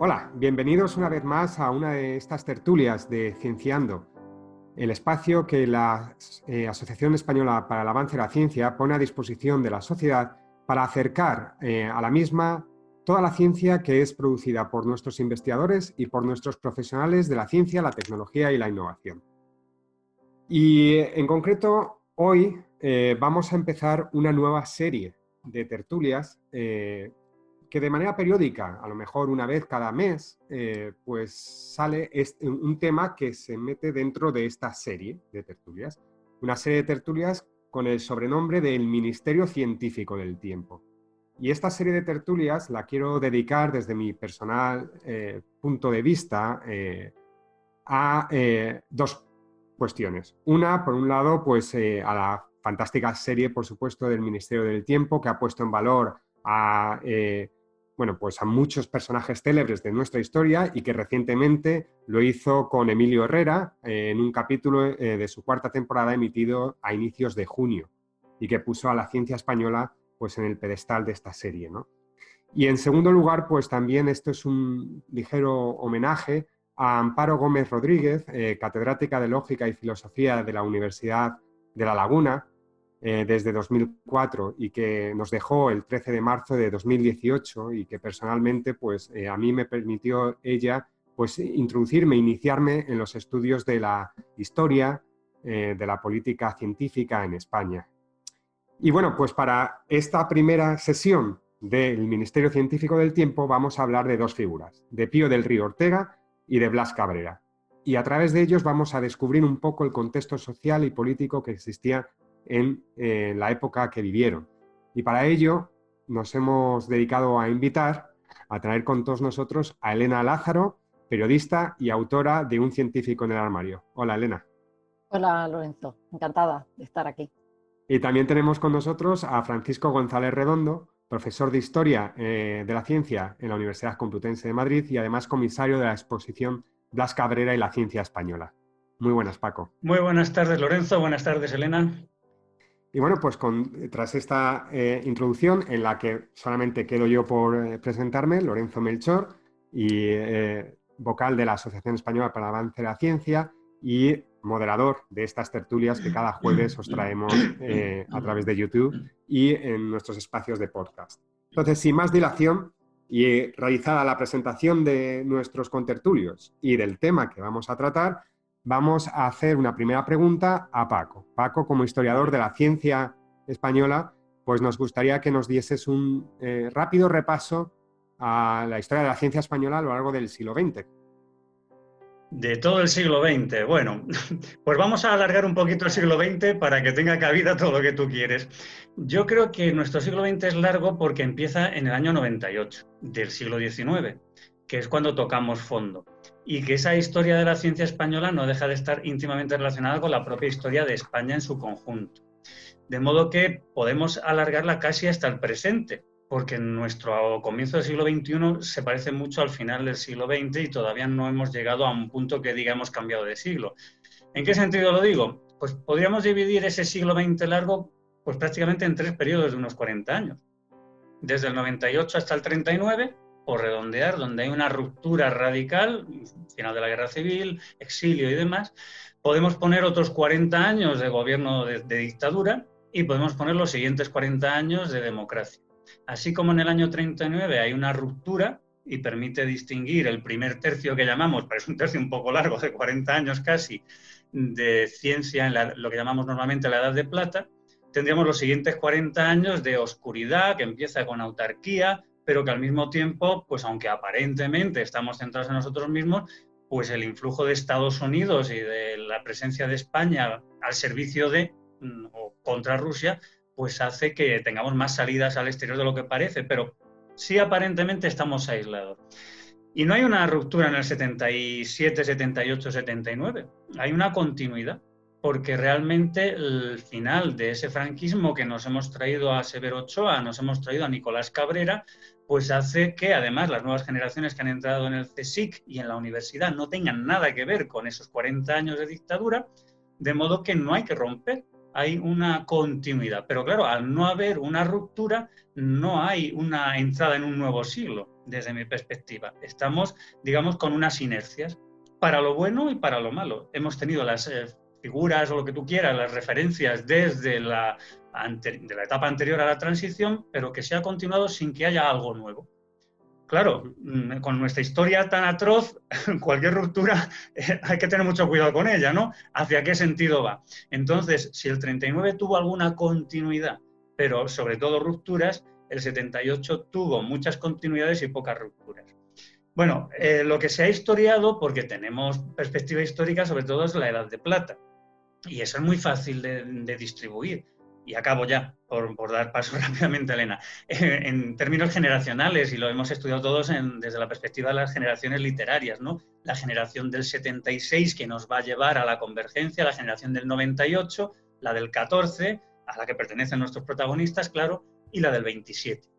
Hola, bienvenidos una vez más a una de estas tertulias de Cienciando, el espacio que la eh, Asociación Española para el Avance de la Ciencia pone a disposición de la sociedad para acercar eh, a la misma toda la ciencia que es producida por nuestros investigadores y por nuestros profesionales de la ciencia, la tecnología y la innovación. Y en concreto, hoy eh, vamos a empezar una nueva serie de tertulias que de manera periódica, a lo mejor una vez cada mes, eh, pues sale un tema que se mete dentro de esta serie de tertulias. Una serie de tertulias con el sobrenombre del Ministerio Científico del Tiempo. Y esta serie de tertulias la quiero dedicar desde mi personal eh, punto de vista eh, a dos cuestiones. Una, por un lado, pues a la fantástica serie, por supuesto, del Ministerio del Tiempo, que ha puesto en valor a bueno, pues a muchos personajes célebres de nuestra historia y que recientemente lo hizo con Emilio Herrera eh, en un capítulo eh, de su cuarta temporada emitido a inicios de junio y que puso a la ciencia española pues en el pedestal de esta serie, Y en segundo lugar, pues también esto es un ligero homenaje a Amparo Gómez Rodríguez, eh, catedrática de Lógica y Filosofía de la Universidad de La Laguna, eh, desde 2004 y que nos dejó el 13 de marzo de 2018 y que personalmente pues eh, a mí me permitió ella pues introducirme, iniciarme en los estudios de la historia eh, de la política científica en España. Y bueno, pues para esta primera sesión del Ministerio Científico del Tiempo vamos a hablar de dos figuras, de Pío del Río Ortega y de Blas Cabrera. Y a través de ellos vamos a descubrir un poco el contexto social y político que existía en eh, la época que vivieron. Y para ello nos hemos dedicado a invitar, a traer con todos nosotros a Elena Lázaro, periodista y autora de Un científico en el armario. Hola, Elena. Hola, Lorenzo. Encantada de estar aquí. Y también tenemos con nosotros a Francisco González Redondo, profesor de Historia eh, de la Ciencia en la Universidad Complutense de Madrid y además comisario de la exposición Blas Cabrera y la Ciencia Española. Muy buenas, Paco. Muy buenas tardes, Lorenzo. Buenas tardes, Elena. Y bueno, pues tras esta eh, introducción en la que solamente quedo yo por eh, presentarme, Lorenzo Melchor, y eh, vocal de la Asociación Española para el Avance de la Ciencia y moderador de estas tertulias que cada jueves os traemos a través de YouTube y en nuestros espacios de podcast. Entonces, sin más dilación y realizada la presentación de nuestros contertulios y del tema que vamos a tratar, vamos a hacer una primera pregunta a Paco. Paco, como historiador de la ciencia española, pues nos gustaría que nos dieses un eh, rápido repaso a la historia de la ciencia española a lo largo del siglo XX. De todo el siglo XX. Bueno, pues vamos a alargar un poquito el siglo XX para que tenga cabida todo lo que tú quieres. Yo creo que nuestro siglo XX es largo porque empieza en el año 98 del siglo XIX, que es cuando tocamos fondo y que esa historia de la ciencia española no deja de estar íntimamente relacionada con la propia historia de España en su conjunto. De modo que podemos alargarla casi hasta el presente, porque nuestro comienzo del siglo XXI se parece mucho al final del siglo XX y todavía no hemos llegado a un punto que digamos cambiado de siglo. ¿En qué sentido lo digo? Pues podríamos dividir ese siglo XX largo pues prácticamente en tres periodos de unos 40 años. Desde el 98 hasta el 39, o redondear, donde hay una ruptura radical, final de la guerra civil, exilio y demás, podemos poner otros 40 años de gobierno de, dictadura y podemos poner los siguientes 40 años de democracia. Así como en el año 39 hay una ruptura y permite distinguir el primer tercio que llamamos, pero es un tercio un poco largo, de 40 años casi, de ciencia en lo que llamamos normalmente la Edad de Plata, tendríamos los siguientes 40 años de oscuridad, que empieza con autarquía, pero que al mismo tiempo, pues aunque aparentemente estamos centrados en nosotros mismos, pues el influjo de Estados Unidos y de la presencia de España al servicio de mm, o contra Rusia, pues hace que tengamos más salidas al exterior de lo que parece, pero sí aparentemente estamos aislados. Y no hay una ruptura en el 77, 78, 79, hay una continuidad porque realmente el final de ese franquismo que nos hemos traído a Severo Ochoa, nos hemos traído a Nicolás Cabrera, pues hace que además las nuevas generaciones que han entrado en el CSIC y en la universidad no tengan nada que ver con esos 40 años de dictadura, de modo que no hay que romper, hay una continuidad. Pero claro, al no haber una ruptura, no hay una entrada en un nuevo siglo, desde mi perspectiva. Estamos, digamos, con unas inercias, para lo bueno y para lo malo. Hemos tenido las eh, figuras o lo que tú quieras, las referencias desde la, de la etapa anterior a la transición, pero que se ha continuado sin que haya algo nuevo. Claro, mm, con nuestra historia tan atroz, cualquier ruptura hay que tener mucho cuidado con ella, ¿no? ¿Hacia qué sentido va? Entonces, si el 39 tuvo alguna continuidad, pero sobre todo rupturas, el 78 tuvo muchas continuidades y pocas rupturas. Bueno, eh, lo que se ha historiado, porque tenemos perspectiva histórica, sobre todo es la Edad de Plata. Y eso es muy fácil de, distribuir. Y acabo ya, por, dar paso rápidamente a Elena. en términos generacionales, y lo hemos estudiado todos desde la perspectiva de las generaciones literarias, ¿no? La generación del 76 que nos va a llevar a la convergencia, la generación del 98, la del 14, a la que pertenecen nuestros protagonistas, claro, y la del 27.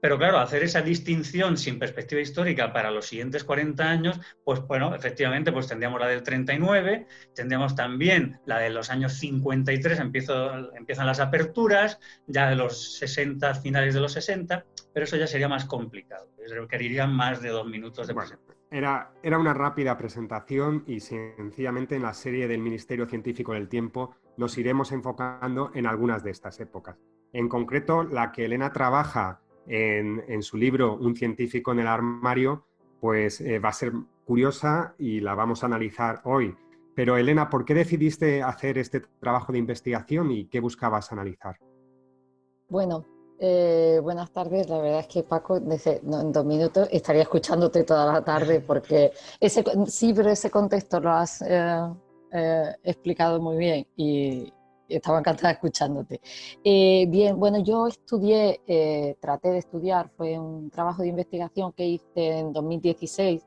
Pero claro, hacer esa distinción sin perspectiva histórica para los siguientes 40 años, pues bueno, efectivamente, pues tendríamos la del 39, tendríamos también la de los años 53, empiezo, empiezan las aperturas, ya de los 60, finales de los 60, pero eso ya sería más complicado, requeriría más de dos minutos de presentación. Era, era una rápida presentación y sencillamente en la serie del Ministerio Científico del Tiempo nos iremos enfocando en algunas de estas épocas. En concreto, la que Elena trabaja en, su libro Un científico en el armario, pues eh, va a ser curiosa y la vamos a analizar hoy. Pero Elena, ¿por qué decidiste hacer este trabajo de investigación y qué buscabas analizar? Bueno, eh, buenas tardes. La verdad es que Paco, en dos minutos estaría escuchándote toda la tarde porque ese, sí, pero ese contexto lo has eh, explicado muy bien y, estaba encantada escuchándote. Eh, bien, bueno, yo estudié, eh, traté de estudiar, fue un trabajo de investigación que hice en 2016,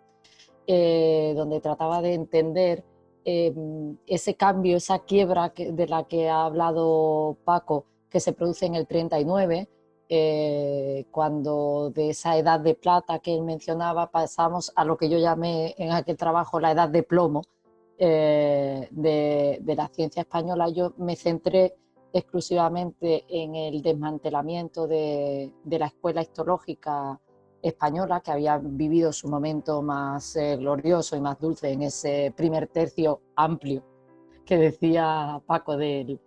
eh, donde trataba de entender ese cambio, esa quiebra de la que ha hablado Paco, que se produce en el 39, cuando de esa edad de plata que él mencionaba pasamos a lo que yo llamé en aquel trabajo la edad de plomo, eh, de, la ciencia española, yo me centré exclusivamente en el desmantelamiento de, la escuela histológica española, que había vivido su momento más eh, glorioso y más dulce en ese primer tercio amplio que decía Paco del,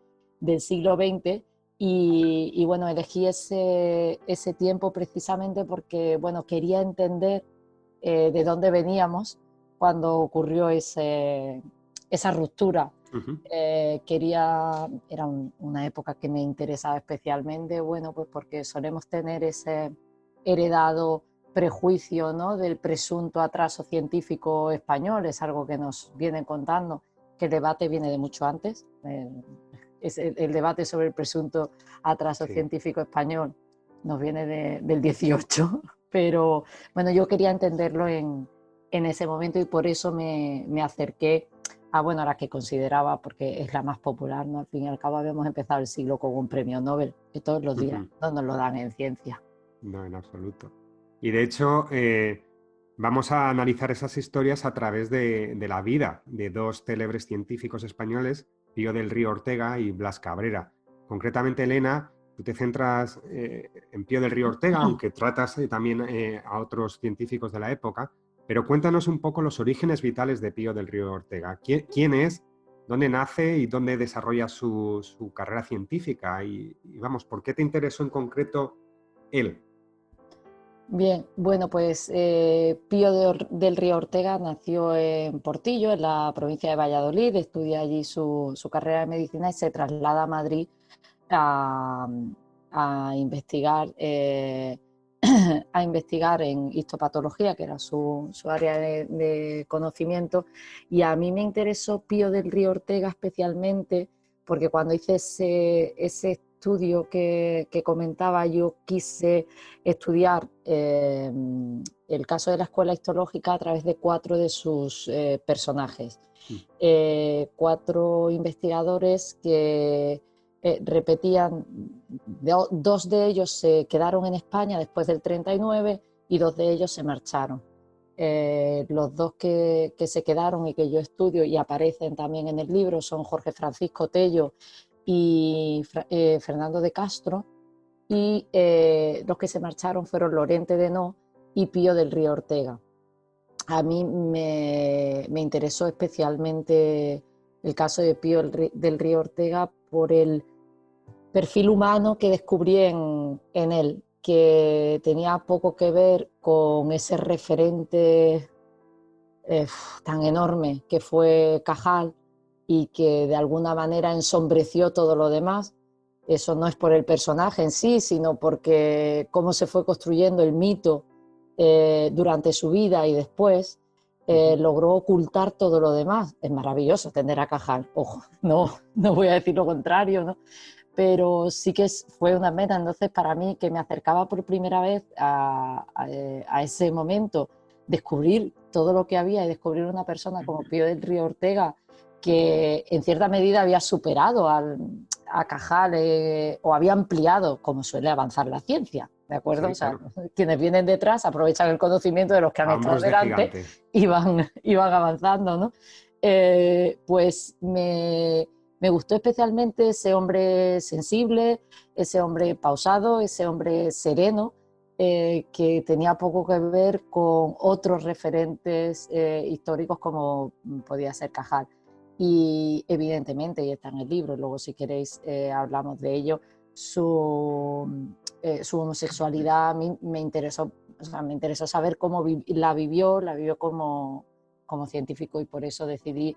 siglo XX. Y, bueno, elegí ese, ese, tiempo precisamente porque bueno, quería entender eh, de dónde veníamos cuando ocurrió ese, esa ruptura. Eh, quería, era una época que me interesaba especialmente, bueno, pues porque solemos tener ese heredado prejuicio ¿no? del presunto atraso científico español, es algo que nos vienen contando, que el debate viene de mucho antes, es el, debate sobre el presunto atraso científico español nos viene del 18, pero bueno, yo quería entenderlo en, en ese momento y por eso me, me, acerqué a bueno, a la que consideraba, porque es la más popular, ¿no? Al fin y al cabo habíamos empezado el siglo con un premio Nobel, que todos los días no nos lo dan en ciencia. No, en absoluto. Y de hecho, eh, vamos a analizar esas historias a través de, de, la vida de dos célebres científicos españoles, Pío del Río Ortega y Blas Cabrera. Concretamente, Elena, tú te centras eh, en Pío del Río Ortega, aunque tratas eh, también a otros científicos de la época, pero cuéntanos un poco los orígenes vitales de Pío del Río Ortega. ¿Quién, es? ¿Dónde nace y dónde desarrolla su, carrera científica? Y, vamos, ¿por qué te interesó en concreto él? Bien, bueno, pues eh, Pío del Río Ortega nació en Portillo, en la provincia de Valladolid, estudia allí su, carrera de medicina y se traslada a Madrid a, investigar eh, a investigar en histopatología, que era su, área de, conocimiento, y a mí me interesó Pío del Río Ortega especialmente porque cuando hice ese, estudio que, comentaba, yo quise estudiar eh, el caso de la escuela histológica a través de cuatro de sus eh, personajes. Eh, cuatro investigadores que eh, repetían, dos de ellos se quedaron en España después del 39 y dos de ellos se marcharon. Eh, los dos que, se quedaron y que yo estudio y aparecen también en el libro son Jorge Francisco Tello y eh, Fernando de Castro, y los que se marcharon fueron Lorente de No y Pío del Río Ortega. A mí me, interesó especialmente el caso de Pío del Río Ortega por el perfil humano que descubrí en, él, que tenía poco que ver con ese referente eh, tan enorme que fue Cajal y que de alguna manera ensombreció todo lo demás. Eso no es por el personaje en sí, sino porque cómo se fue construyendo el mito eh, durante su vida y después, eh, logró ocultar todo lo demás. Es maravilloso tener a Cajal, ojo, no, no voy a decir lo contrario, ¿no? pero sí que fue una meta entonces para mí que me acercaba por primera vez a, a, ese momento, descubrir todo lo que había y descubrir una persona como Pío del Río Ortega que en cierta medida había superado al, a Cajal eh, o había ampliado, como suele avanzar la ciencia. ¿De acuerdo? o sea, quienes vienen detrás aprovechan el conocimiento de los que han estado delante y van, avanzando, ¿no? Eh, pues me, gustó especialmente ese hombre sensible, ese hombre pausado, ese hombre sereno, eh, que tenía poco que ver con otros referentes históricos como podía ser Cajal. Y evidentemente, y está en el libro, luego si queréis hablamos de ello, su, eh, su homosexualidad me interesó, me interesó saber cómo la vivió, la vivió como, como científico y por eso decidí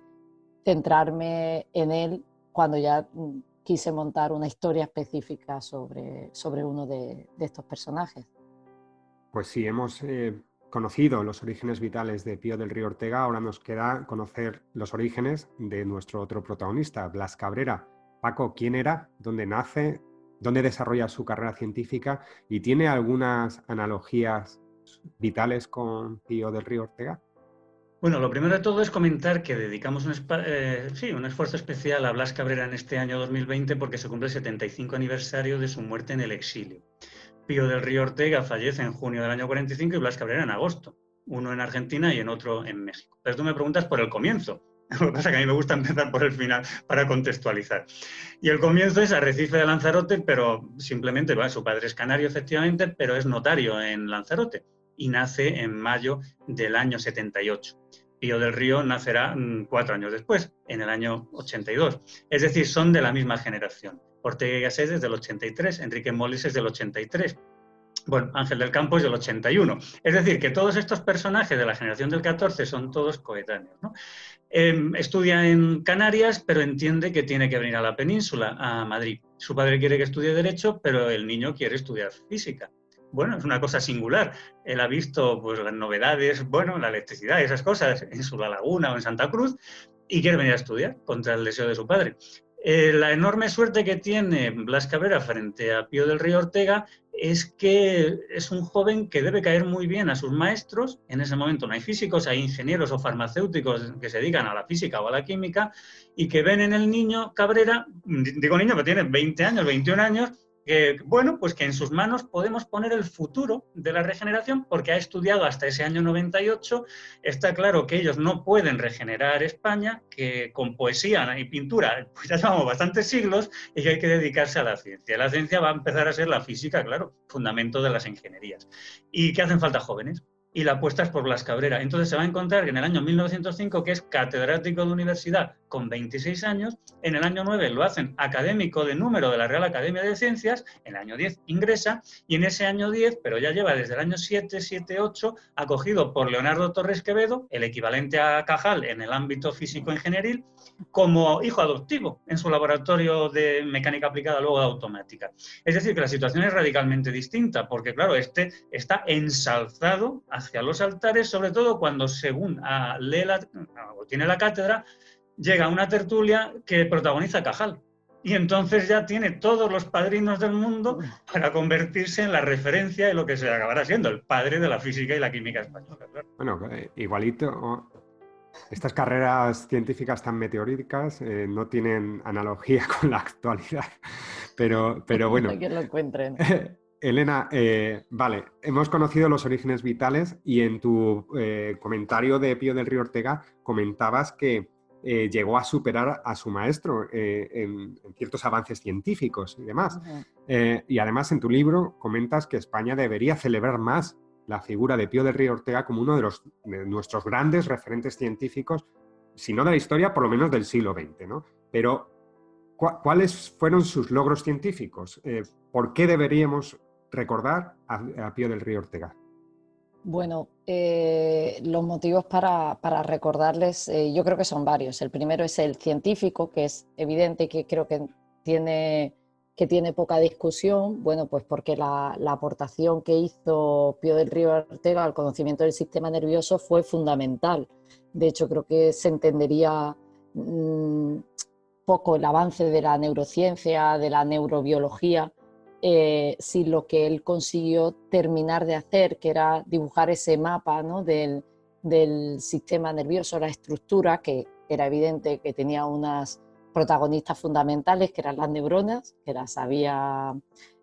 centrarme en él cuando ya mm, quise montar una historia específica sobre, sobre uno de, estos personajes. Pues sí, hemos eh, conocido los orígenes vitales de Pío del Río Ortega, ahora nos queda conocer los orígenes de nuestro otro protagonista, Blas Cabrera. Paco, ¿quién era? ¿Dónde nace? Dónde desarrolla su carrera científica y tiene algunas analogías vitales con Pío del Río Ortega. Bueno, lo primero de todo es comentar que dedicamos un, eh, un esfuerzo especial a Blas Cabrera en este año 2020 porque se cumple el 75 aniversario de su muerte en el exilio. Pío del Río Ortega fallece en junio del año 45 y Blas Cabrera en agosto, uno en Argentina y en otro en México. Pero tú me preguntas por el comienzo. Lo que pasa es que a mí me gusta empezar por el final para contextualizar. Y el comienzo es Arrecife de Lanzarote, pero simplemente, bueno, su padre es canario efectivamente, pero es notario en Lanzarote y nace en mayo del año 78. Pío del Río nacerá mm, cuatro años después, en el año 82. Es decir, son de la misma generación. Ortega y Gasset es del 83, Enrique Molis es del 83. Bueno, Ángel del Campo es del 81. Es decir, que todos estos personajes de la generación del 14 son todos coetáneos. Em, estudia en Canarias, pero entiende que tiene que venir a la península, a Madrid. Su padre quiere que estudie Derecho, pero el niño quiere estudiar Física. Bueno, es una cosa singular. Él ha visto pues, las novedades, bueno, la electricidad esas cosas en su La Laguna o en Santa Cruz y quiere venir a estudiar contra el deseo de su padre. Eh, la enorme suerte que tiene Blas Cabrera frente a Pío del Río Ortega es que es un joven que debe caer muy bien a sus maestros. En ese momento no hay físicos, hay ingenieros o farmacéuticos que se dedican a la física o a la química y que ven en el niño Cabrera, digo niño que tiene 20 años, 21 años, bueno, pues que en sus manos podemos poner el futuro de la regeneración porque ha estudiado hasta ese año 98. Está claro que ellos no pueden regenerar España, que con poesía y pintura pues ya llevamos bastantes siglos y que hay que dedicarse a la ciencia. La ciencia va a empezar a ser la física, claro, fundamento de las ingenierías. ¿Y qué hacen falta jóvenes? Y la apuesta es por Blas Cabrera. Entonces se va a encontrar que en el año 1905, que es catedrático de universidad con 26 años, en el año 9 lo hacen académico de número de la Real Academia de Ciencias, en el año 10 ingresa, y en ese año 10, pero ya lleva desde el año 7, 7, 8, acogido por Leonardo Torres Quevedo, el equivalente a Cajal en el ámbito físico-ingenieril, como hijo adoptivo en su laboratorio de mecánica aplicada, luego de automática. Es decir, que la situación es radicalmente distinta, porque claro, este está ensalzado los altares, sobre todo cuando según ah, lee la, o tiene la cátedra, llega una tertulia que protagoniza Cajal. Y entonces ya tiene todos los padrinos del mundo para convertirse en la referencia de lo que se acabará siendo el padre de la física y la química española. Bueno, eh, igualito, estas carreras científicas tan meteoríticas eh, no tienen analogía con la actualidad, pero, pero bueno. que lo encuentren. Elena, eh, vale, hemos conocido los orígenes vitales y en tu eh, comentario de Pío del Río Ortega comentabas que eh, llegó a superar a su maestro en, ciertos avances científicos y demás. Y además en tu libro comentas que España debería celebrar más la figura de Pío del Río Ortega como uno de, los, nuestros grandes referentes científicos, si no de la historia, por lo menos del siglo XX. ¿no? Pero, ¿cuáles fueron sus logros científicos? ¿Por qué deberíamos recordar a Pío del Río Ortega? Bueno, eh, los motivos para, recordarles, eh, yo creo que son varios. El primero es el científico, que es evidente que creo que tiene, que tiene poca discusión, bueno, pues porque la, aportación que hizo Pío del Río Ortega al conocimiento del sistema nervioso fue fundamental. De hecho, creo que se entendería mm, poco el avance de la neurociencia, de la neurobiología, eh, si lo que él consiguió terminar de hacer, que era dibujar ese mapa del, sistema nervioso, la estructura, que era evidente que tenía unas protagonistas fundamentales, que eran las neuronas, que las había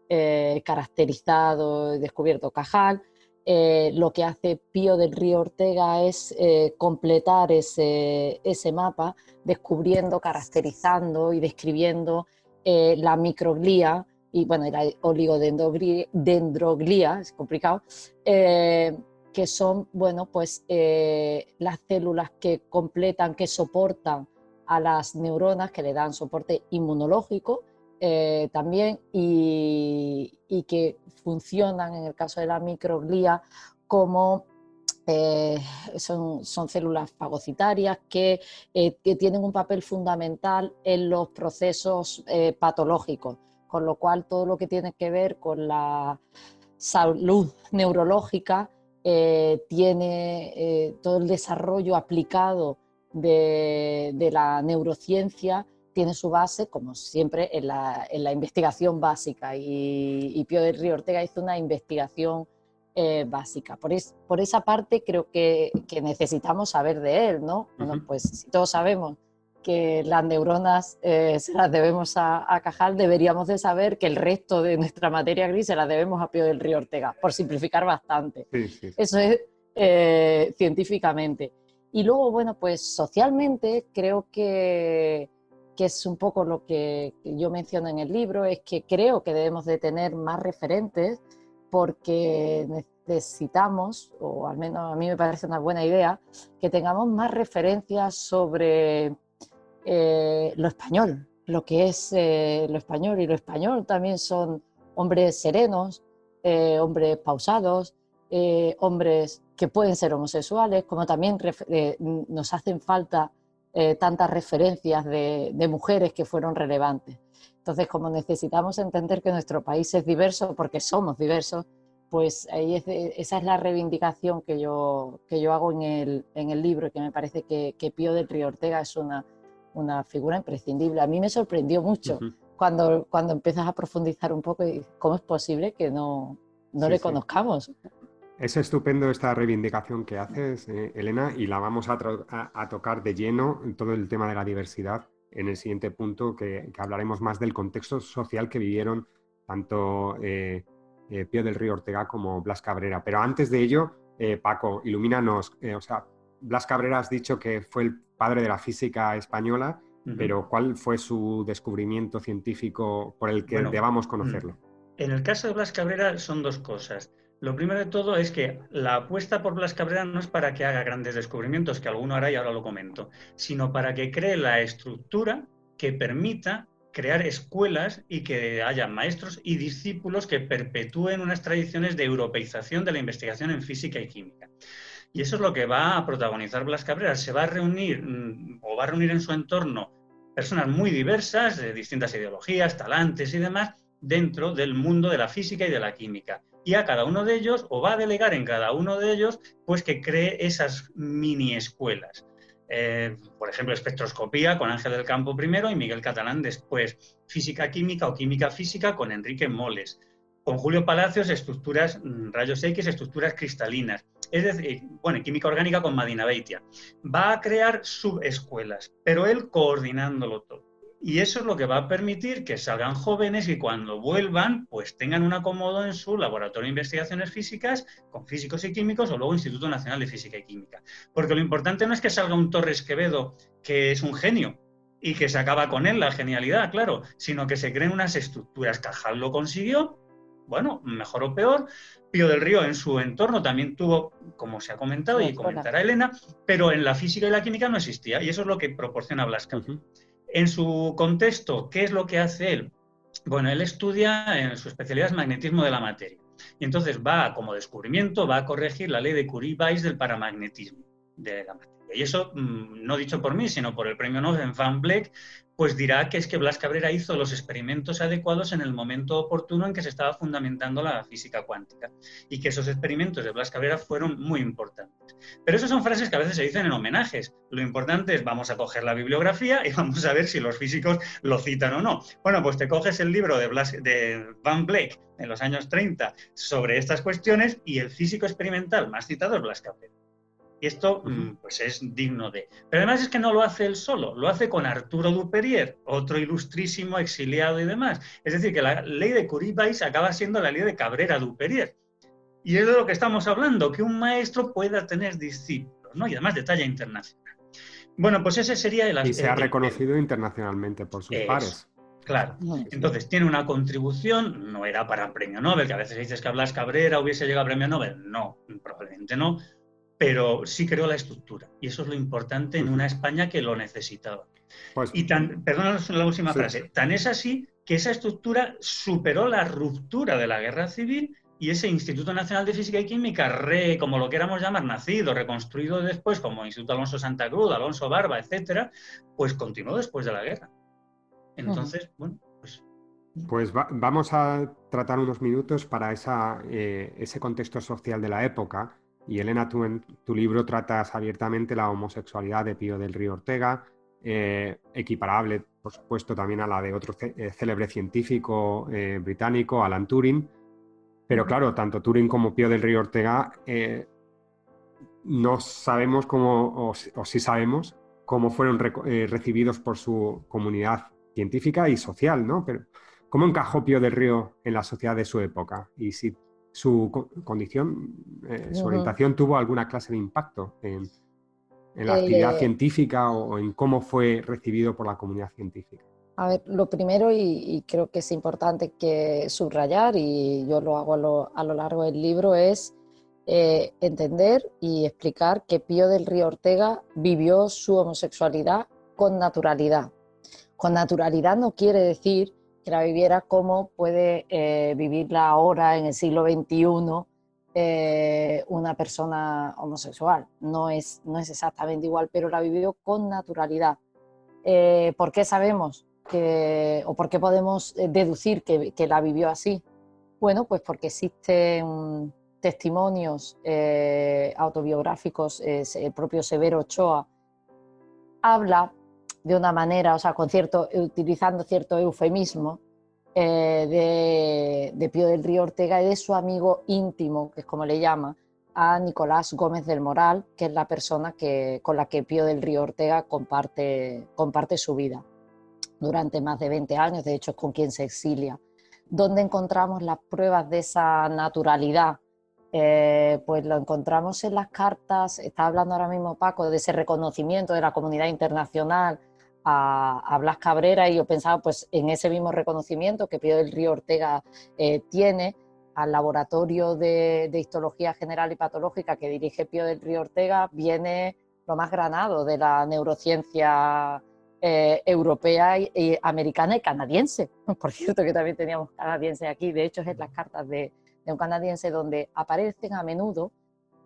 eh, caracterizado y descubierto Cajal. Eh, lo que hace Pío del Río Ortega es completar ese, ese, mapa, descubriendo, caracterizando y describiendo la microglía, y bueno, la oligodendroglía, es complicado, eh, que son, bueno, pues eh, las células que completan, que soportan a las neuronas, que le dan soporte inmunológico eh, también y, que funcionan en el caso de la microglía como son, son, células fagocitarias que, que, tienen un papel fundamental en los procesos patológicos con lo cual todo lo que tiene que ver con la salud neurológica eh, tiene eh, todo el desarrollo aplicado de, la neurociencia tiene su base, como siempre, en la, investigación básica. Y, Pío de Río Ortega hizo una investigación eh, básica. Por, por, esa parte creo que, necesitamos saber de él, ¿no? Bueno, pues si todos sabemos que las neuronas eh, se las debemos a, Cajal, deberíamos de saber que el resto de nuestra materia gris se las debemos a Pío del Río Ortega, por simplificar bastante. Eso es eh, científicamente. Y luego, bueno, pues socialmente creo que, que es un poco lo que yo menciono en el libro, es que creo que debemos de tener más referentes porque necesitamos, o al menos a mí me parece una buena idea, que tengamos más referencias sobre eh, lo español, lo que es eh, lo español. Y lo español también son hombres serenos, eh, hombres pausados, hombres que pueden ser homosexuales, como también nos hacen falta tantas referencias de, mujeres que fueron relevantes. Entonces, como necesitamos entender que nuestro país es diverso, porque somos diversos, pues ahí esa es la reivindicación que yo, que yo hago en el, en el libro, que me parece que, que Pío del Río Ortega es una, una figura imprescindible. A mí me sorprendió mucho cuando, cuando empiezas a profundizar un poco y cómo es posible que no, no le conozcamos. Es estupendo esta reivindicación que haces, eh, Elena, y la vamos a, a, tocar de lleno en todo el tema de la diversidad en el siguiente punto, que, hablaremos más del contexto social que vivieron tanto eh, eh, Pío del Río Ortega como Blas Cabrera. Pero antes de ello, Paco, ilumínanos. o sea, Blas Cabrera has dicho que fue el padre de la física española, pero ¿cuál fue su descubrimiento científico por el que debamos conocerlo? Mm, en el caso de Blas Cabrera son dos cosas. Lo primero de todo es que la apuesta por Blas Cabrera no es para que haga grandes descubrimientos, que alguno hará y ahora lo comento, sino para que cree la estructura que permita crear escuelas y que haya maestros y discípulos que perpetúen unas tradiciones de europeización de la investigación en física y química. Y eso es lo que va a protagonizar Blas Cabrera. Se va a reunir mm, o va a reunir en su entorno personas muy diversas, de distintas ideologías, talantes y demás, dentro del mundo de la física y de la química. Y a cada uno de ellos, o va a delegar en cada uno de ellos, pues que cree esas mini escuelas. Eh, por ejemplo, espectroscopía con Ángel del Campo primero y Miguel Catalán después. Física química o química física con Enrique Moles. Con Julio Palacios, estructuras mm, rayos X, estructuras cristalinas es decir, bueno, química orgánica con Madina Beitia, va a crear subescuelas, pero él coordinándolo todo. y eso es lo que va a permitir que salgan jóvenes y cuando vuelvan, pues tengan un acomodo en su laboratorio de investigaciones físicas con físicos y químicos o luego Instituto Nacional de Física y Química. Porque lo importante no es que salga un Torres Quevedo que es un genio y que se acaba con él la genialidad, claro, sino que se creen unas estructuras. Cajal lo consiguió, bueno, mejor o peor. Pío del Río en su entorno también tuvo, como se ha comentado y comentará Elena, pero en la física y la química no existía y eso es lo que proporciona Blasca. En su contexto, ¿qué es lo que hace él? Bueno, él estudia en su especialidad es magnetismo de la materia. Y entonces va, como descubrimiento, va a corregir la ley de Curie-Weiss del paramagnetismo de la materia. Y eso, mm, no dicho por mí, sino por el premio Nobel Van Bleck, pues dirá que es que Blas Cabrera hizo los experimentos adecuados en el momento oportuno en que se estaba fundamentando la física cuántica y que esos experimentos de Blas Cabrera fueron muy importantes. Pero esas son frases que a veces se dicen en homenajes. Lo importante es vamos a coger la bibliografía y vamos a ver si los físicos lo citan o no. Bueno, pues te coges el libro de, de Van Bleck en los años 30 sobre estas cuestiones y el físico experimental más citado es Blas Cabrera. Y esto mm, pues es digno de. Pero además es que no lo hace él solo, lo hace con Arturo Duperier, otro ilustrísimo exiliado y demás. Es decir, que la ley de Curie-Weiss acaba siendo la ley de Cabrera Duperier. Y es de lo que estamos hablando, que un maestro pueda tener discípulos, ¿no? Y además de talla internacional. Bueno, pues ese sería el Y se ha reconocido internacionalmente por sus pares. Claro. Entonces, tiene una contribución, no era para premio Nobel, que a veces dices que Blas Cabrera hubiese llegado a premio Nobel. No, probablemente no pero sí creó la estructura. Y eso es lo importante en una España que lo necesitaba. Pues y tan, perdón la última frase, tan es así que esa estructura superó la ruptura de la guerra civil y ese Instituto Nacional de Física y Química, re, como lo queramos llamar, nacido, reconstruido después como Instituto Alonso Santa Cruz, Alonso Barba, etcétera, pues continuó después de la guerra. Entonces, bueno, pues. Pues vamos a tratar unos minutos para esa, eh, ese contexto social de la época y Elena, tú en tu libro tratas abiertamente la homosexualidad de Pío del Río Ortega, eh, equiparable, por supuesto, también a la de otro eh, célebre científico eh, británico, Alan Turing. Pero claro, tanto Turing como Pío del Río Ortega no sabemos cómo, o, o, sí sabemos, cómo fueron recibidos por su comunidad científica y social, ¿no? Pero, ¿cómo encajó Pío del Río en la sociedad de su época? Y si su condición, eh, su orientación tuvo alguna clase de impacto en, la actividad eh, científica o, en cómo fue recibido por la comunidad científica. A ver, lo primero, y, creo que es importante que subrayar, y yo lo hago a lo, largo del libro, es eh, entender y explicar que Pío del Río Ortega vivió su homosexualidad con naturalidad. Con naturalidad no quiere decir que la viviera como puede eh, vivirla ahora en el siglo XXI eh, una persona homosexual. No es, no es exactamente igual, pero la vivió con naturalidad. Eh, ¿Por qué sabemos que, o por qué podemos deducir que, que la vivió así? Bueno, pues porque existen testimonios autobiográficos, el propio Severo Ochoa habla de una manera, o sea, con cierto, utilizando cierto eufemismo, eh, de, Pío del Río Ortega y de su amigo íntimo, que es como le llama, a Nicolás Gómez del Moral, que es la persona que, con la que Pío del Río Ortega comparte, comparte su vida durante más de 20 años, de hecho es con quien se exilia. ¿Dónde encontramos las pruebas de esa naturalidad? Eh, pues lo encontramos en las cartas, está hablando ahora mismo Paco, de ese reconocimiento de la comunidad internacional a, Blas Cabrera y yo pensaba pues en ese mismo reconocimiento que Pío del Río Ortega eh, tiene al laboratorio de, histología general y patológica que dirige Pío del Río Ortega viene lo más granado de la neurociencia eh, europea, y, americana y canadiense. Por cierto, que también teníamos canadienses aquí, de hecho es en las cartas de, de un canadiense donde aparecen a menudo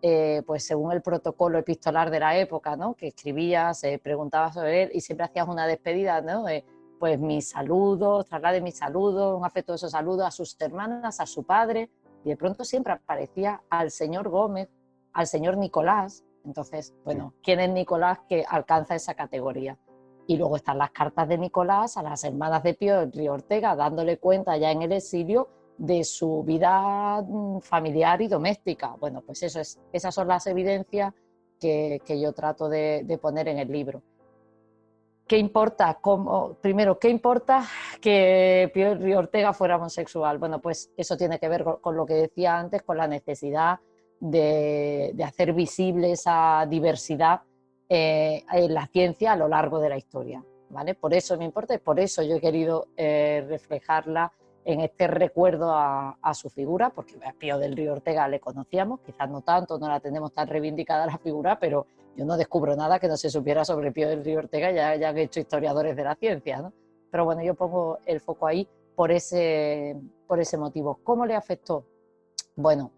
eh, pues según el protocolo epistolar de la época, ¿no? que escribías, eh, preguntabas sobre él y siempre hacías una despedida, ¿no? pues mis saludos, traslade mis saludos, un afectuoso saludo a sus hermanas, a su padre, y de pronto siempre aparecía al señor Gómez, al señor Nicolás. Entonces, bueno, ¿quién es Nicolás que alcanza esa categoría? Y luego están las cartas de Nicolás a las hermanas de Pío Río Ortega, dándole cuenta ya en el exilio de su vida mm, familiar y doméstica. Bueno, pues eso es, esas son las evidencias que, yo trato de, poner en el libro. ¿qué importa? primero, ¿qué importa que Pío Ortega fuera homosexual? Bueno, pues eso tiene que ver con, lo que decía antes, con la necesidad de, hacer visible esa diversidad eh, en la ciencia a lo largo de la historia. ¿vale? Por eso me importa y por eso yo he querido eh, reflejarla en este recuerdo a, su figura, porque a Pío del Río Ortega le conocíamos, quizás no tanto, no la tenemos tan reivindicada la figura, pero yo no descubro nada que no se supiera sobre Pío del Río Ortega, ya, ya han hecho historiadores de la ciencia, ¿no? Pero bueno, yo pongo el foco ahí por ese, por ese motivo. ¿Cómo le afectó? Bueno,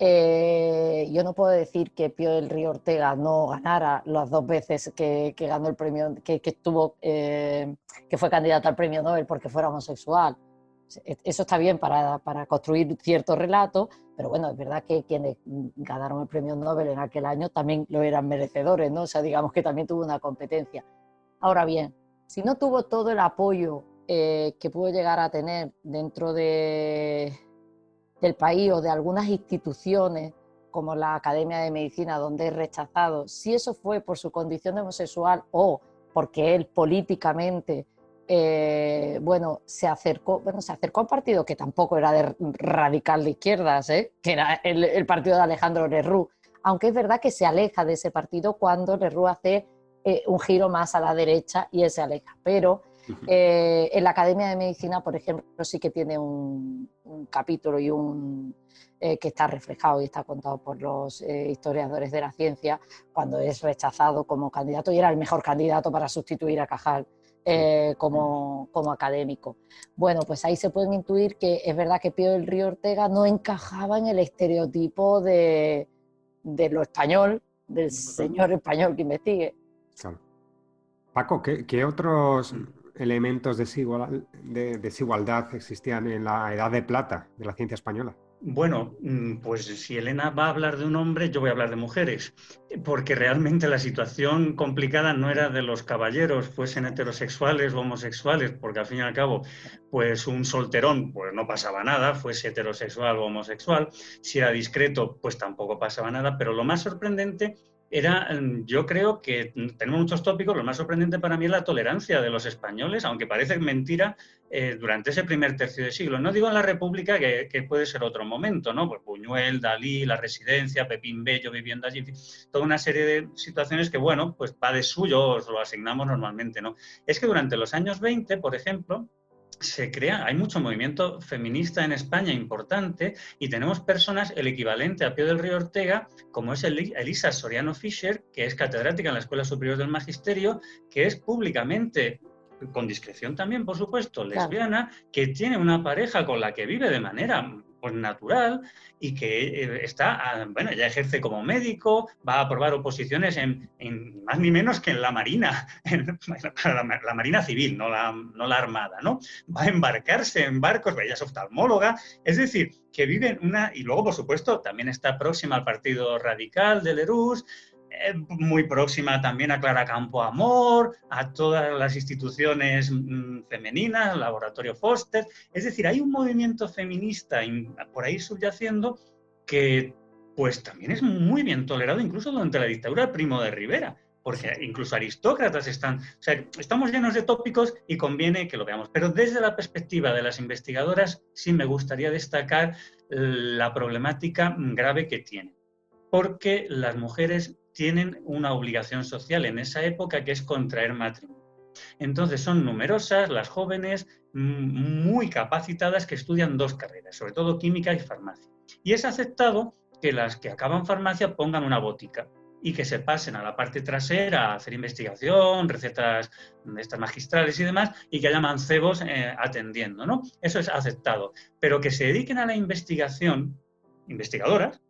eh, yo no puedo decir que Pío del Río Ortega no ganara las dos veces que, ganó el premio, que, estuvo, eh, que fue candidato al premio Nobel porque fuera homosexual. Eso está bien para, para construir cierto relato, pero bueno, es verdad que quienes ganaron el premio Nobel en aquel año también lo eran merecedores, ¿no? O sea, digamos que también tuvo una competencia. Ahora bien, si no tuvo todo el apoyo eh, que pudo llegar a tener dentro de, del país o de algunas instituciones como la Academia de Medicina, donde es rechazado, si eso fue por su condición homosexual o porque él políticamente eh, bueno, se acercó, bueno, se acercó a un partido que tampoco era de radical de izquierdas, ¿eh? que era el, partido de Alejandro Lerroux, aunque es verdad que se aleja de ese partido cuando Lerroux hace eh, un giro más a la derecha y él se aleja. Pero en la Academia de Medicina, por ejemplo, sí que tiene un, capítulo y un que está reflejado y está contado por los historiadores de la ciencia cuando es rechazado como candidato y era el mejor candidato para sustituir a Cajal eh, como, como, académico. Bueno, pues ahí se pueden intuir que es verdad que Pío del Río Ortega no encajaba en el estereotipo de, de lo español, del señor español que investigue. Paco, ¿qué, otros elementos de desigualdad existían en la Edad de Plata de la ciencia española? Bueno, mm, pues si Elena va a hablar de un hombre, yo voy a hablar de mujeres, porque realmente la situación complicada no era de los caballeros, fuesen heterosexuales o homosexuales, porque al fin y al cabo, pues un solterón, pues no pasaba nada, fuese heterosexual o homosexual, si era discreto, pues tampoco pasaba nada, pero lo más sorprendente era, mm, yo creo que tenemos muchos tópicos, lo más sorprendente para mí es la tolerancia de los españoles, aunque parece mentira, eh, durante ese primer tercio de siglo. No digo en la República, que, puede ser otro momento, ¿no? Pues Buñuel, Dalí, la residencia, Pepín Bello viviendo allí, toda una serie de situaciones que, bueno, pues va de suyo, os lo asignamos normalmente, ¿no? Es que durante los años 20, por ejemplo, se crea, hay mucho movimiento feminista en España importante y tenemos personas, el equivalente a Pío del Río Ortega, como es Elisa Soriano Fischer, que es catedrática en la Escuela Superior del Magisterio, que es públicamente con discreción también, por supuesto, lesbiana, que tiene una pareja con la que vive de manera pues, natural y que eh, está, ah, bueno, ya ejerce como médico, va a probar oposiciones en, más ni menos que en la Marina, en, la, Marina Civil, no la, no la Armada, ¿no? Va a embarcarse en barcos, ella es oftalmóloga, es decir, que vive una, y luego, por supuesto, también está próxima al Partido Radical de Lerús, muy próxima también a Clara Campo Amor, a todas las instituciones mm, femeninas, Laboratorio Foster. Es decir, hay un movimiento feminista por ahí subyaciendo que pues también es muy bien tolerado incluso durante la dictadura de Primo de Rivera, porque incluso aristócratas están, o sea, estamos llenos de tópicos y conviene que lo veamos. Pero desde la perspectiva de las investigadoras sí me gustaría destacar la problemática grave que tiene, porque las mujeres tienen una obligación social en esa época que es contraer matrimonio. Entonces son numerosas las jóvenes muy capacitadas que estudian dos carreras, sobre todo química y farmacia. Y es aceptado que las que acaban farmacia pongan una botica y que se pasen a la parte trasera a hacer investigación, recetas estas magistrales y demás, y que haya mancebos eh, atendiendo, ¿no? Eso es aceptado. Pero que se dediquen a la investigación, investigadoras,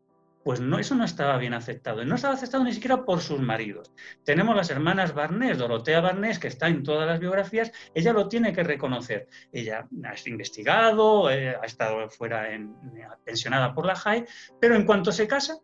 pues no, eso no estaba bien aceptado. Y no estaba aceptado ni siquiera por sus maridos. Tenemos las hermanas Barnés, Dorotea Barnés, que está en todas las biografías, ella lo tiene que reconocer. Ella ha investigado, eh, ha estado fuera en, pensionada por la JAE, pero en cuanto se casa,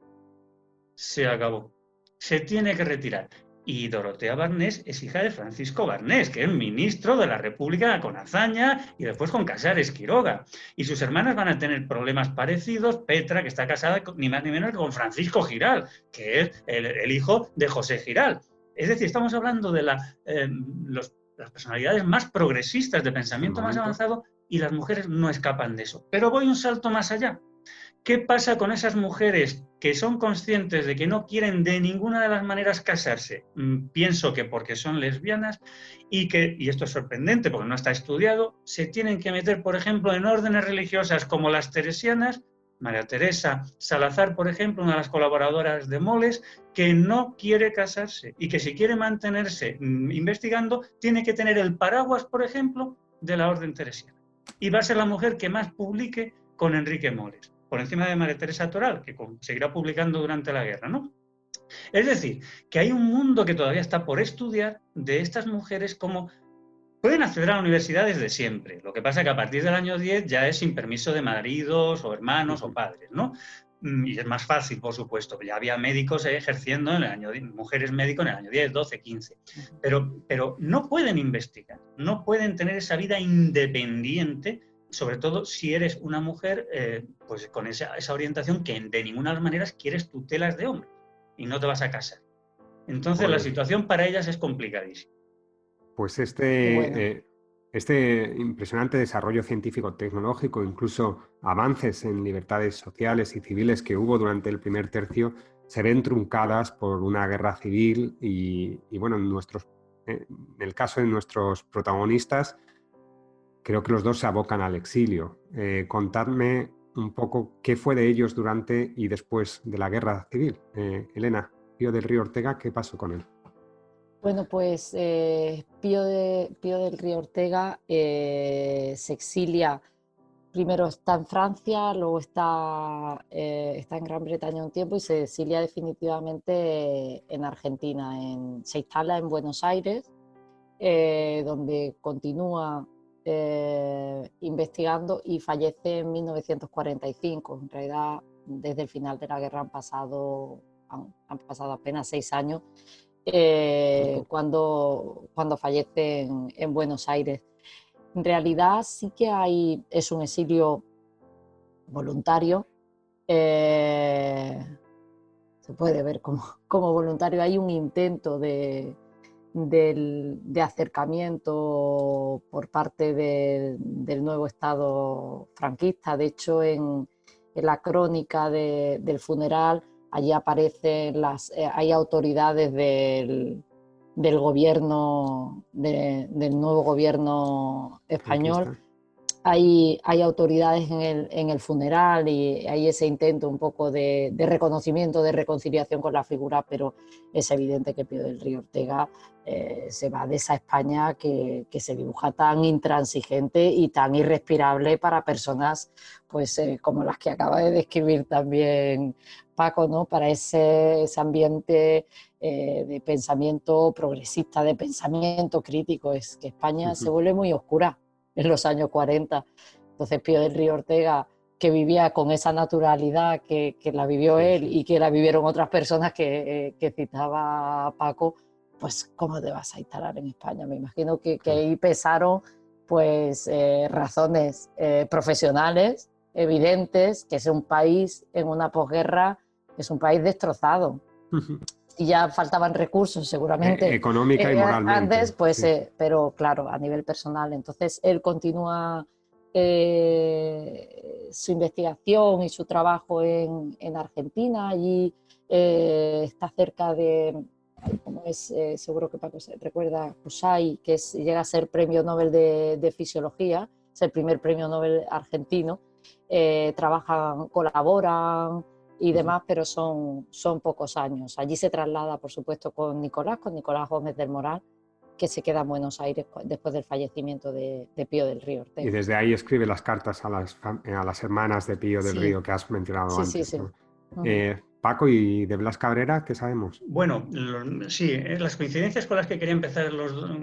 se acabó. Se tiene que retirar. Y Dorotea Barnés es hija de Francisco Barnés, que es ministro de la República con hazaña y después con Casares Quiroga. Y sus hermanas van a tener problemas parecidos. Petra, que está casada ni más ni menos con Francisco Giral, que es el, hijo de José Giral. Es decir, estamos hablando de eh, las personalidades más progresistas, de pensamiento más avanzado, y las mujeres no escapan de eso. Pero voy un salto más allá. ¿Qué pasa con esas mujeres que son conscientes de que no quieren de ninguna de las maneras casarse? Mm, pienso que porque son lesbianas y que, y esto es sorprendente porque no está estudiado, se tienen que meter, por ejemplo, en órdenes religiosas como las teresianas, María Teresa Salazar, por ejemplo, una de las colaboradoras de Moles, que no quiere casarse y que si quiere mantenerse mm, investigando, tiene que tener el paraguas, por ejemplo, de la orden teresiana. Y va a ser la mujer que más publique con Enrique Moles por encima de María Teresa Toral, que seguirá publicando durante la guerra, ¿no? Es decir, que hay un mundo que todavía está por estudiar de estas mujeres como pueden acceder a la universidad desde siempre. Lo que pasa es que a partir del año 10 ya es sin permiso de maridos o hermanos o padres, ¿no? Mm, y es más fácil, por supuesto. Ya había médicos ejerciendo en el año mujeres médicos en el año 10, 12, 15. Pero, pero no pueden investigar, no pueden tener esa vida independiente sobre todo si eres una mujer eh, pues con esa, orientación que de ninguna de las maneras quieres tutelas de hombre y no te vas a casar. Entonces la situación para ellas es complicadísima. Pues este, eh, este impresionante desarrollo científico-tecnológico, incluso avances en libertades sociales y civiles que hubo durante el primer tercio, se ven truncadas por una guerra civil y, bueno, en, nuestros, en el caso de nuestros protagonistas, creo que los dos se abocan al exilio. Eh, contadme un poco qué fue de ellos durante y después de la guerra civil. Eh, Elena, Pío del Río Ortega, ¿qué pasó con él? Bueno, pues eh, Pío, de, Pío, del Río Ortega se exilia, primero está en Francia, luego está, está en Gran Bretaña un tiempo y se exilia definitivamente en Argentina. se instala en Buenos Aires, donde continúa eh, investigando y fallece en 1945. En realidad, desde el final de la guerra han pasado, han, pasado apenas seis años eh, cuando, cuando fallece en, Buenos Aires. En realidad sí que hay, es un exilio voluntario. Eh, se puede ver como, como voluntario. Hay un intento de, de acercamiento por parte del nuevo Estado franquista. De hecho, en, la crónica del funeral, allí aparecen las, eh, hay autoridades del, gobierno, del nuevo gobierno español hay, autoridades en el, funeral y hay ese intento un poco de, reconocimiento, de reconciliación con la figura, pero es evidente que Pío del Río Ortega eh, se va de esa España que, se dibuja tan intransigente y tan irrespirable para personas pues, eh, como las que acaba de describir también Paco, ¿no? para ese, ambiente eh, de pensamiento progresista, de pensamiento crítico. Es que España se vuelve muy oscura en los años 40. Entonces Pío del Río Ortega, que vivía con esa naturalidad que, la vivió él y que la vivieron otras personas que, eh, citaba Paco, pues ¿cómo te vas a instalar en España? Me imagino que, ahí pesaron pues eh, razones eh, profesionales evidentes, que es un país en una posguerra, es un país destrozado y ya faltaban recursos seguramente. E-, económica y eh, moralmente. Antes, pues, eh, pero claro, a nivel personal. Entonces, él continúa eh, su investigación y su trabajo en, en Argentina. Allí está cerca de, como es, seguro que Paco se recuerda, Kusai, que es, llega a ser premio Nobel de, de Fisiología, es el primer premio Nobel argentino. trabajan, colaboran, y demás, pero son, son pocos años. Allí se traslada, por supuesto, con Nicolás, con Nicolás Gómez del Moral, que se queda en Buenos Aires después del fallecimiento de, Pío del Río Y desde ahí escribe las cartas a las, a las hermanas de Pío del Río que has mencionado antes. Sí, sí. Paco y de Blas Cabrera, ¿qué sabemos? Bueno, sí, eh, las coincidencias con las que quería empezar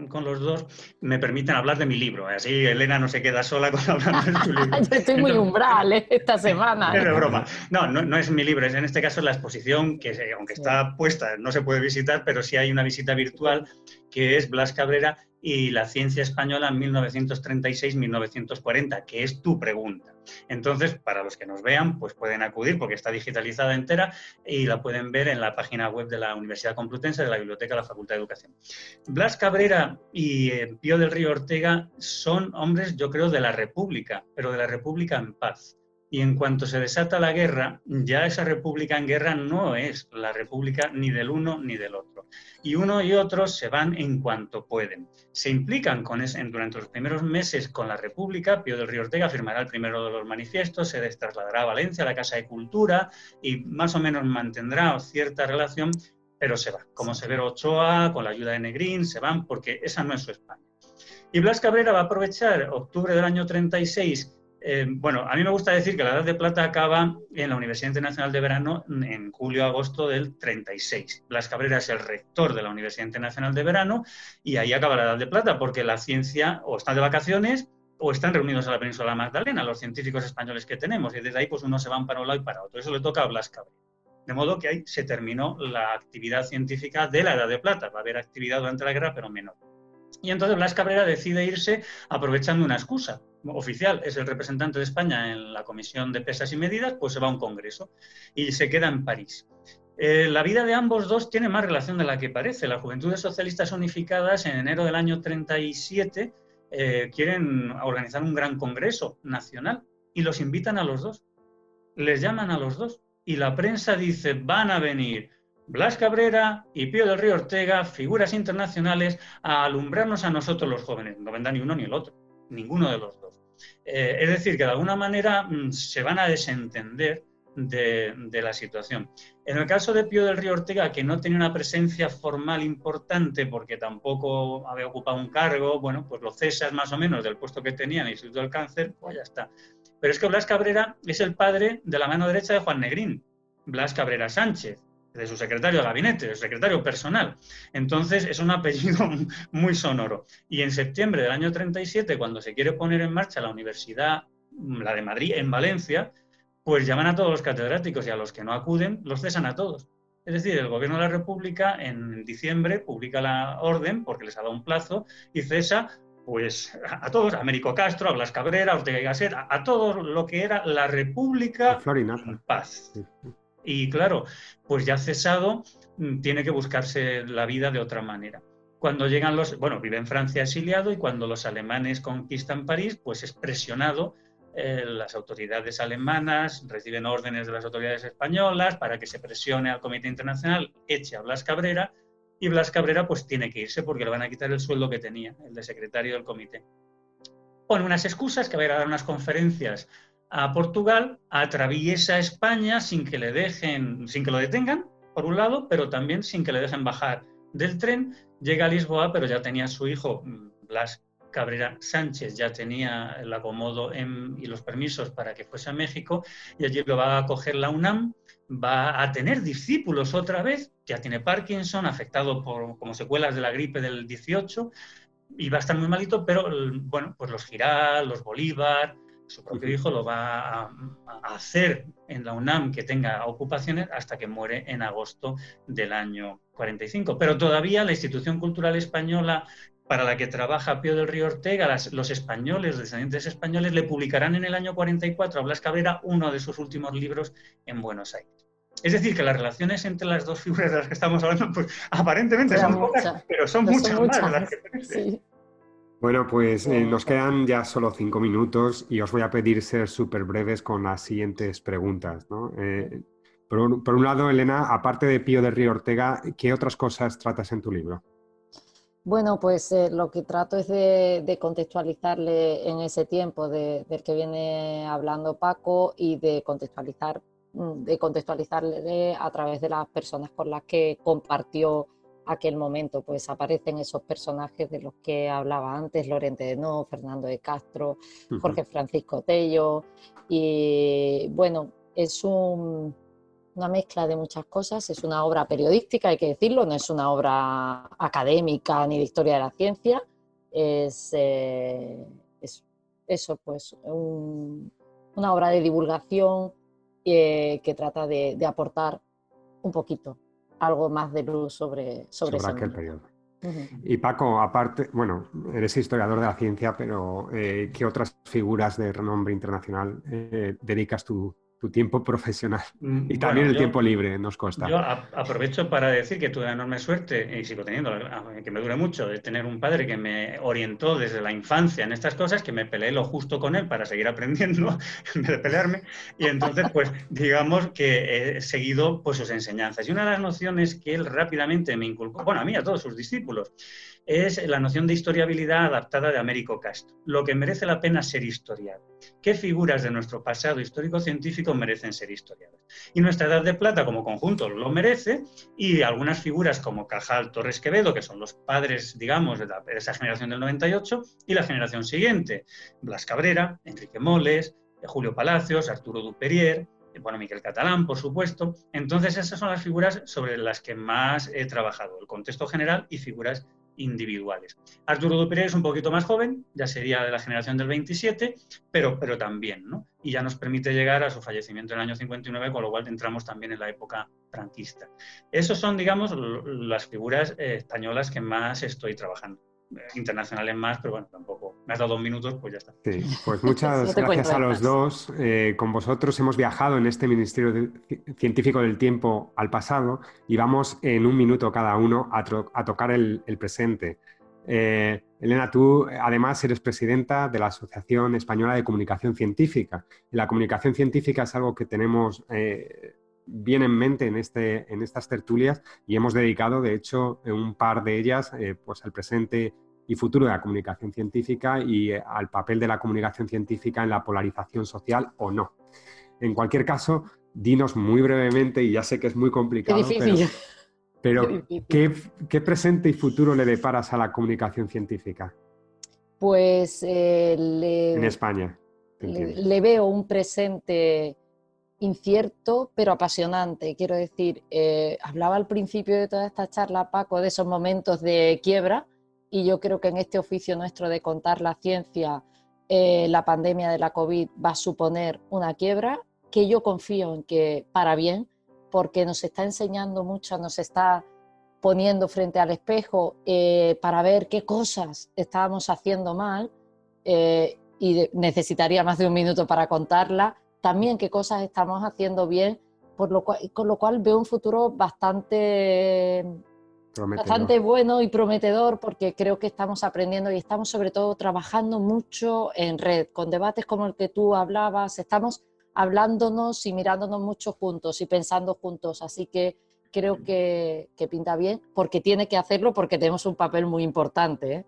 con los dos me permiten hablar de mi libro. Así Elena no se queda sola con hablando de su libro. Yo estoy muy umbral ¿eh? esta semana. Es broma. No, no, es mi libro, es en este caso la exposición que, aunque está puesta, no se puede visitar, pero sí hay una visita virtual que es Blas Cabrera y la ciencia española en 1936-1940, que es tu pregunta. Entonces, para los que nos vean, pues pueden acudir porque está digitalizada entera y la pueden ver en la página web de la Universidad Complutense de la Biblioteca de la Facultad de Educación. Blas Cabrera y eh, Pío del Río Ortega son hombres, yo creo, de la República, pero de la República en paz. Y en cuanto se desata la guerra, ya esa república en guerra no es la república ni del uno ni del otro. Y uno y otro se van en cuanto pueden. Se implican con durante los primeros meses con la república. Pío del Río Ortega firmará el primero de los manifiestos, se trasladará a Valencia, a la Casa de Cultura, y más o menos mantendrá cierta relación, pero se va. Como Severo Ochoa, con la ayuda de Negrín, se van porque esa no es su España. Y Blas Cabrera va a aprovechar octubre del año 36 eh, bueno, a mí me gusta decir que la Edad de Plata acaba en la Universidad Internacional de Verano en julio-agosto del 36. Blas Cabrera es el rector de la Universidad Internacional de Verano y ahí acaba la Edad de Plata porque la ciencia o está de vacaciones o están reunidos en la península Magdalena, los científicos españoles que tenemos, y desde ahí pues uno se van para un lado y para otro. Eso le toca a Blas Cabrera. De modo que ahí se terminó la actividad científica de la Edad de Plata. Va a haber actividad durante la guerra, pero menor. Y entonces Blas Cabrera decide irse aprovechando una excusa oficial, es el representante de España en la Comisión de Pesas y Medidas, pues se va a un congreso y se queda en París. Eh, la vida de ambos dos tiene más relación de la que parece. Las Juventudes Socialistas Unificadas en enero del año 37 eh, quieren organizar un gran congreso nacional y los invitan a los dos. Les llaman a los dos y la prensa dice van a venir Blas Cabrera y Pío del Río Ortega, figuras internacionales, a alumbrarnos a nosotros los jóvenes. No vendrá ni uno ni el otro, ninguno de los dos. Eh, es decir, que de alguna manera mm, se van a desentender de, la situación. En el caso de Pío del Río Ortega, que no tenía una presencia formal importante porque tampoco había ocupado un cargo, bueno, pues lo cesas más o menos del puesto que tenía en el Instituto del Cáncer, pues ya está. Pero es que Blas Cabrera es el padre de la mano derecha de Juan Negrín, Blas Cabrera Sánchez, de su secretario de gabinete, de su secretario personal. Entonces es un apellido muy sonoro. Y en septiembre del año 37, cuando se quiere poner en marcha la Universidad, la de Madrid, en Valencia, pues llaman a todos los catedráticos y a los que no acuden los cesan a todos. Es decir, el gobierno de la República en diciembre publica la orden, porque les ha dado un plazo, y cesa pues a todos, a Américo Castro, a Blas Cabrera, a Ortega y Gasset, a, a todo lo que era la República en paz. Y claro, pues ya cesado, mm, tiene que buscarse la vida de otra manera. Cuando llegan los, bueno, vive en Francia exiliado y cuando los alemanes conquistan París, pues es presionado eh, las autoridades alemanas reciben órdenes de las autoridades españolas para que se presione al Comité Internacional, eche a Blas Cabrera, y Blas Cabrera pues tiene que irse porque le van a quitar el sueldo que tenía, el de secretario del comité. Pone unas excusas que va a ir a dar unas conferencias a Portugal, atraviesa España sin que le dejen, sin que lo detengan, por un lado, pero también sin que le dejen bajar del tren. Llega a Lisboa, pero ya tenía su hijo, mm, Blas Cabrera Sánchez, ya tenía el acomodo y los permisos para que fuese a México, y allí lo va a coger la UNAM, va a tener discípulos otra vez, ya tiene Parkinson, afectado por como secuelas de la gripe del 18, y va a estar muy malito, pero bueno, pues los Giral, los Bolívar, su propio hijo lo va a, hacer en la UNAM que tenga ocupaciones hasta que muere en agosto del año 45. Pero todavía la institución cultural española para la que trabaja Pío del Río Ortega, los españoles, descendientes españoles, le publicarán en el año 44 a Blas Cabrera uno de sus últimos libros en Buenos Aires. Es decir, que las relaciones entre las dos figuras de las que estamos hablando, pues aparentemente son pocas, pero son muchas, más las que bueno, pues eh, nos quedan ya solo cinco minutos y os voy a pedir ser súper breves con las siguientes preguntas. Eh, por, un, lado, Elena, aparte de Pío de Río Ortega, ¿qué otras cosas tratas en tu libro? Bueno, pues eh, lo que trato es de, contextualizarle en ese tiempo del que viene hablando Paco y de contextualizar, mm, de contextualizarle a través de las personas con las que compartió aquel momento, pues aparecen esos personajes de los que hablaba antes, Lorente de No, Fernando de Castro, Jorge Francisco Tello, y bueno, es una mezcla de muchas cosas, es una obra periodística, hay que decirlo, no es una obra académica ni de historia de la ciencia, es, eh, eso, pues una obra de divulgación eh, que trata de aportar un poquito algo más de luz sobre, sobre, aquel periodo. Y Paco, aparte, bueno, eres historiador de la ciencia, pero eh, ¿qué otras figuras de renombre internacional eh, dedicas tu, tu tiempo profesional mm, y también el tiempo libre nos consta. Yo aprovecho para decir que tuve enorme suerte y sigo teniendo, que me dure mucho, de tener un padre que me orientó desde la infancia en estas cosas, que me peleé lo justo con él para seguir aprendiendo en vez de pelearme. Y entonces, pues digamos que he seguido pues, sus enseñanzas. Y una de las nociones que él rápidamente me inculcó, bueno, a mí, a todos sus discípulos, es la noción de historiabilidad adaptada de Américo Castro, lo que merece la pena ser historiado. ¿Qué figuras de nuestro pasado histórico-científico merecen ser historiadas? Y nuestra Edad de Plata como conjunto lo merece y algunas figuras como Cajal, Torres Quevedo, que son los padres, digamos, de, esa generación del 98 y la generación siguiente, Blas Cabrera, Enrique Moles, Julio Palacios, Arturo Duperier, bueno, Miquel Catalán, por supuesto. Entonces, esas son las figuras sobre las que más he trabajado, el contexto general y figuras individuales. Arturo Duperé es un poquito más joven, ya sería de la generación del 27, pero, pero también, ¿no? Y ya nos permite llegar a su fallecimiento en el año 59, con lo cual entramos también en la época franquista. Esos son, digamos, las figuras eh, españolas que más estoy trabajando. Eh, internacionales más, pero bueno, tampoco. Me has dado dos minutos, pues ya está. Sí, pues muchas gracias a los dos. Eh, con vosotros hemos viajado en este Ministerio Científico del Tiempo al pasado y vamos en un minuto cada uno a, tocar el, presente. Eh, Elena, tú además eres presidenta de la Asociación Española de Comunicación Científica. la comunicación científica es algo que tenemos bien en mente en, este, en estas tertulias y hemos dedicado, de hecho, un par de ellas eh, pues al presente y futuro de la comunicación científica y eh, al papel de la comunicación científica en la polarización social o no. En cualquier caso, dinos muy brevemente, y ya sé que es muy complicado, pero, ¿qué, presente y futuro le deparas a la comunicación científica? Pues eh, en España. le, veo un presente incierto pero apasionante. Quiero decir, eh, hablaba al principio de toda esta charla, Paco, de esos momentos de quiebra y yo creo que en este oficio nuestro de contar la ciencia, eh, la pandemia de la COVID va a suponer una quiebra que yo confío en que para bien, porque nos está enseñando mucho, nos está poniendo frente al espejo eh, para ver qué cosas estábamos haciendo mal y necesitaría más de un minuto para contarla también qué cosas estamos haciendo bien, por lo cual, con lo cual veo un futuro bastante, bastante bueno y prometedor porque creo que estamos aprendiendo y estamos sobre todo trabajando mucho en red, con debates como el que tú hablabas, estamos hablándonos y mirándonos mucho juntos y pensando juntos, así que creo que, que pinta bien porque tiene que hacerlo porque tenemos un papel muy importante. ¿eh?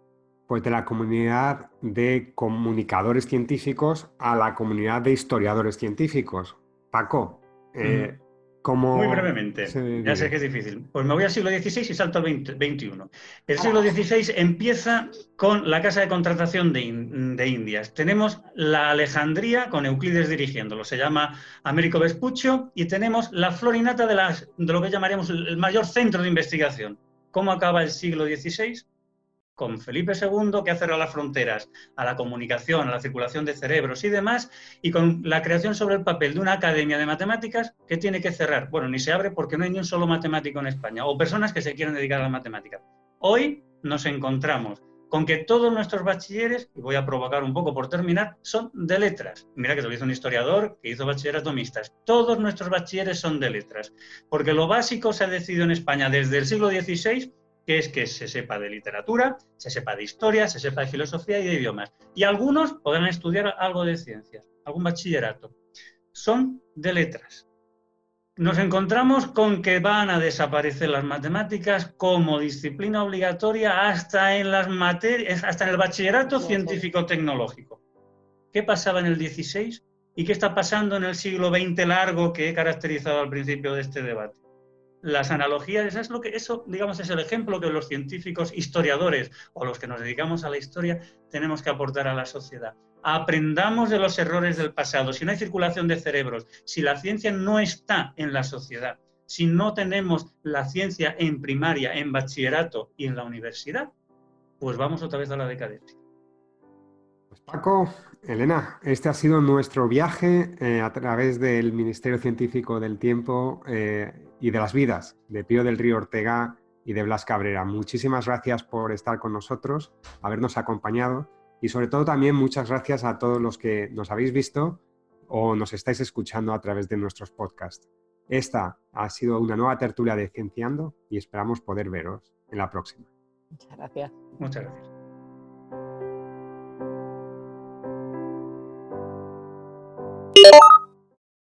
pues de la comunidad de comunicadores científicos a la comunidad de historiadores científicos. Paco, eh, Muy brevemente, ya sé que es difícil. Pues me voy al siglo XVI y salto al XXI. El siglo XVI empieza con la Casa de Contratación de, de, Indias. Tenemos la Alejandría con Euclides dirigiéndolo, se llama Américo Vespuccio, y tenemos la Florinata de, las, de lo que llamaríamos el mayor centro de investigación. ¿Cómo acaba el siglo XVI? Con Felipe II, que ha cerrado las fronteras a la comunicación, a la circulación de cerebros y demás, y con la creación sobre el papel de una academia de matemáticas que tiene que cerrar. Bueno, ni se abre porque no hay ni un solo matemático en España, o personas que se quieran dedicar a la matemática. Hoy nos encontramos con que todos nuestros bachilleres, y voy a provocar un poco por terminar, son de letras. Mira que te lo hizo un historiador que hizo bachillerato mixtas. Todos nuestros bachilleres son de letras, porque lo básico se ha decidido en España desde el siglo XVI que es que se sepa de literatura, se sepa de historia, se sepa de filosofía y de idiomas. Y algunos podrán estudiar algo de ciencias, algún bachillerato. Son de letras. Nos encontramos con que van a desaparecer las matemáticas como disciplina obligatoria hasta en las materias, hasta en el bachillerato científico-tecnológico. ¿Qué pasaba en el 16 y qué está pasando en el siglo XX largo que he caracterizado al principio de este debate? Las analogías, eso es lo que, eso, digamos, es el ejemplo que los científicos, historiadores o los que nos dedicamos a la historia tenemos que aportar a la sociedad. Aprendamos de los errores del pasado. Si no hay circulación de cerebros, si la ciencia no está en la sociedad, si no tenemos la ciencia en primaria, en bachillerato y en la universidad, pues vamos otra vez a la decadencia. Pues Paco, Elena, este ha sido nuestro viaje eh, a través del Ministerio Científico del Tiempo. Eh, y de las vidas de Pío del Río Ortega y de Blas Cabrera. Muchísimas gracias por estar con nosotros, habernos acompañado y sobre todo también muchas gracias a todos los que nos habéis visto o nos estáis escuchando a través de nuestros podcasts. Esta ha sido una nueva tertulia de Cienciando y esperamos poder veros en la próxima. Muchas gracias. Muchas gracias.